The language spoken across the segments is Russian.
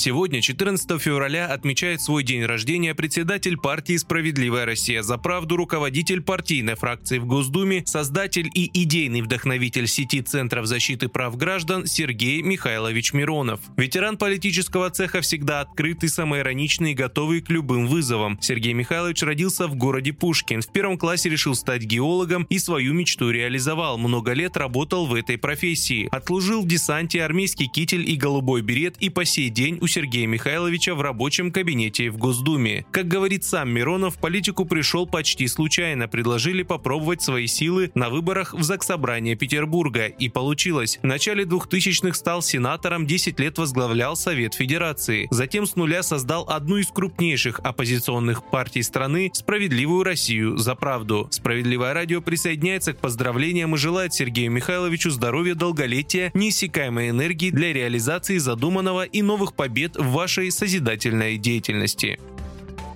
Сегодня, 14 февраля, отмечает свой день рождения председатель партии «Справедливая Россия за правду», руководитель партийной фракции в Госдуме, создатель и идейный вдохновитель сети Центров защиты прав граждан Сергей Михайлович Миронов. Ветеран политического цеха всегда открытый, самоироничный и готовый к любым вызовам. Сергей Михайлович родился в городе Пушкин. В первом классе решил стать геологом и свою мечту реализовал. Много лет работал в этой профессии. Отслужил в десанте армейский китель и голубой берет и по сей день у Сергея Михайловича в рабочем кабинете в Госдуме. Как говорит сам Миронов, политику пришел почти случайно. Предложили попробовать свои силы на выборах в Заксобрание Петербурга. И получилось. В начале 2000-х стал сенатором, 10 лет возглавлял Совет Федерации. Затем с нуля создал одну из крупнейших оппозиционных партий страны «Справедливую Россию за правду». Справедливое радио присоединяется к поздравлениям и желает Сергею Михайловичу здоровья, долголетия неиссякаемой энергии для реализации задуманного и новых побед в вашей созидательной деятельности.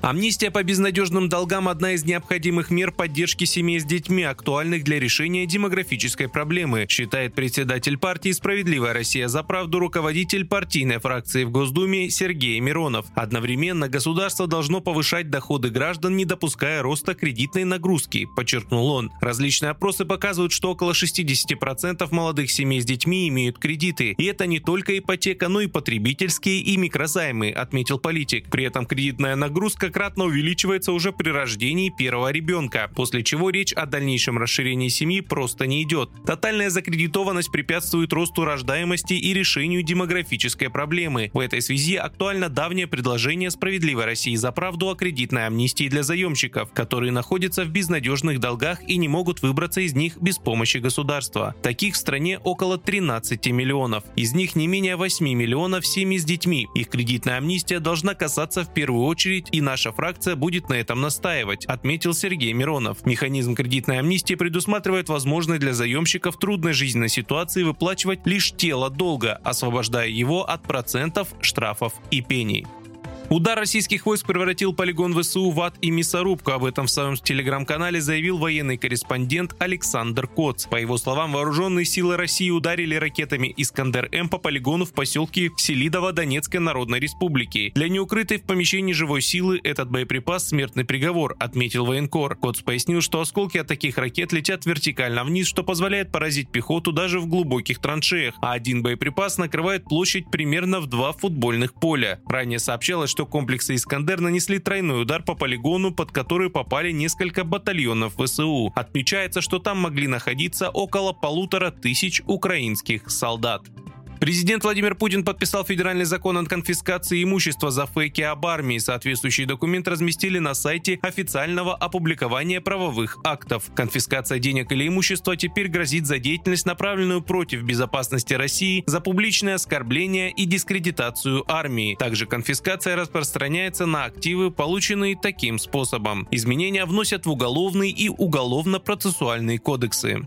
Амнистия по безнадежным долгам – одна из необходимых мер поддержки семей с детьми, актуальных для решения демографической проблемы, считает председатель партии «Справедливая Россия за правду» руководитель партийной фракции в Госдуме Сергей Миронов. Одновременно государство должно повышать доходы граждан, не допуская роста кредитной нагрузки, подчеркнул он. Различные опросы показывают, что около 60% молодых семей с детьми имеют кредиты. И это не только ипотека, но и потребительские и микрозаймы, отметил политик. При этом кредитная нагрузка многократно увеличивается уже при рождении первого ребенка, после чего речь о дальнейшем расширении семьи просто не идет. Тотальная закредитованность препятствует росту рождаемости и решению демографической проблемы. В этой связи актуально давнее предложение «Справедливой России за правду» о кредитной амнистии для заемщиков, которые находятся в безнадежных долгах и не могут выбраться из них без помощи государства. Таких в стране около 13 миллионов. Из них не менее 8 миллионов семьи с детьми. Их кредитная амнистия должна касаться в первую очередь и наших наша фракция будет на этом настаивать, отметил Сергей Миронов. Механизм кредитной амнистии предусматривает возможность для заемщиков трудной жизненной ситуации выплачивать лишь тело долга, освобождая его от процентов, штрафов и пений. Удар российских войск превратил полигон ВСУ в ад и мясорубку. Об этом в своем телеграм-канале заявил военный корреспондент Александр Коц. По его словам, вооруженные силы России ударили ракетами «Искандер-М» по полигону в поселке Селидово Донецкой Народной Республики. Для неукрытой в помещении живой силы этот боеприпас – смертный приговор, отметил военкор. Коц пояснил, что осколки от таких ракет летят вертикально вниз, что позволяет поразить пехоту даже в глубоких траншеях, а один боеприпас накрывает площадь примерно в два футбольных поля. Ранее сообщалось, что комплексы «Искандер» нанесли тройной удар по полигону, под который попали несколько батальонов ВСУ. Отмечается, что там могли находиться около полутора тысяч украинских солдат. Президент Владимир Путин подписал федеральный закон о конфискации имущества за фейки об армии. Соответствующий документ разместили на сайте официального опубликования правовых актов. Конфискация денег или имущества теперь грозит за деятельность, направленную против безопасности России, за публичное оскорбление и дискредитацию армии. Также конфискация распространяется на активы, полученные таким способом. Изменения вносят в уголовный и уголовно-процессуальные кодексы.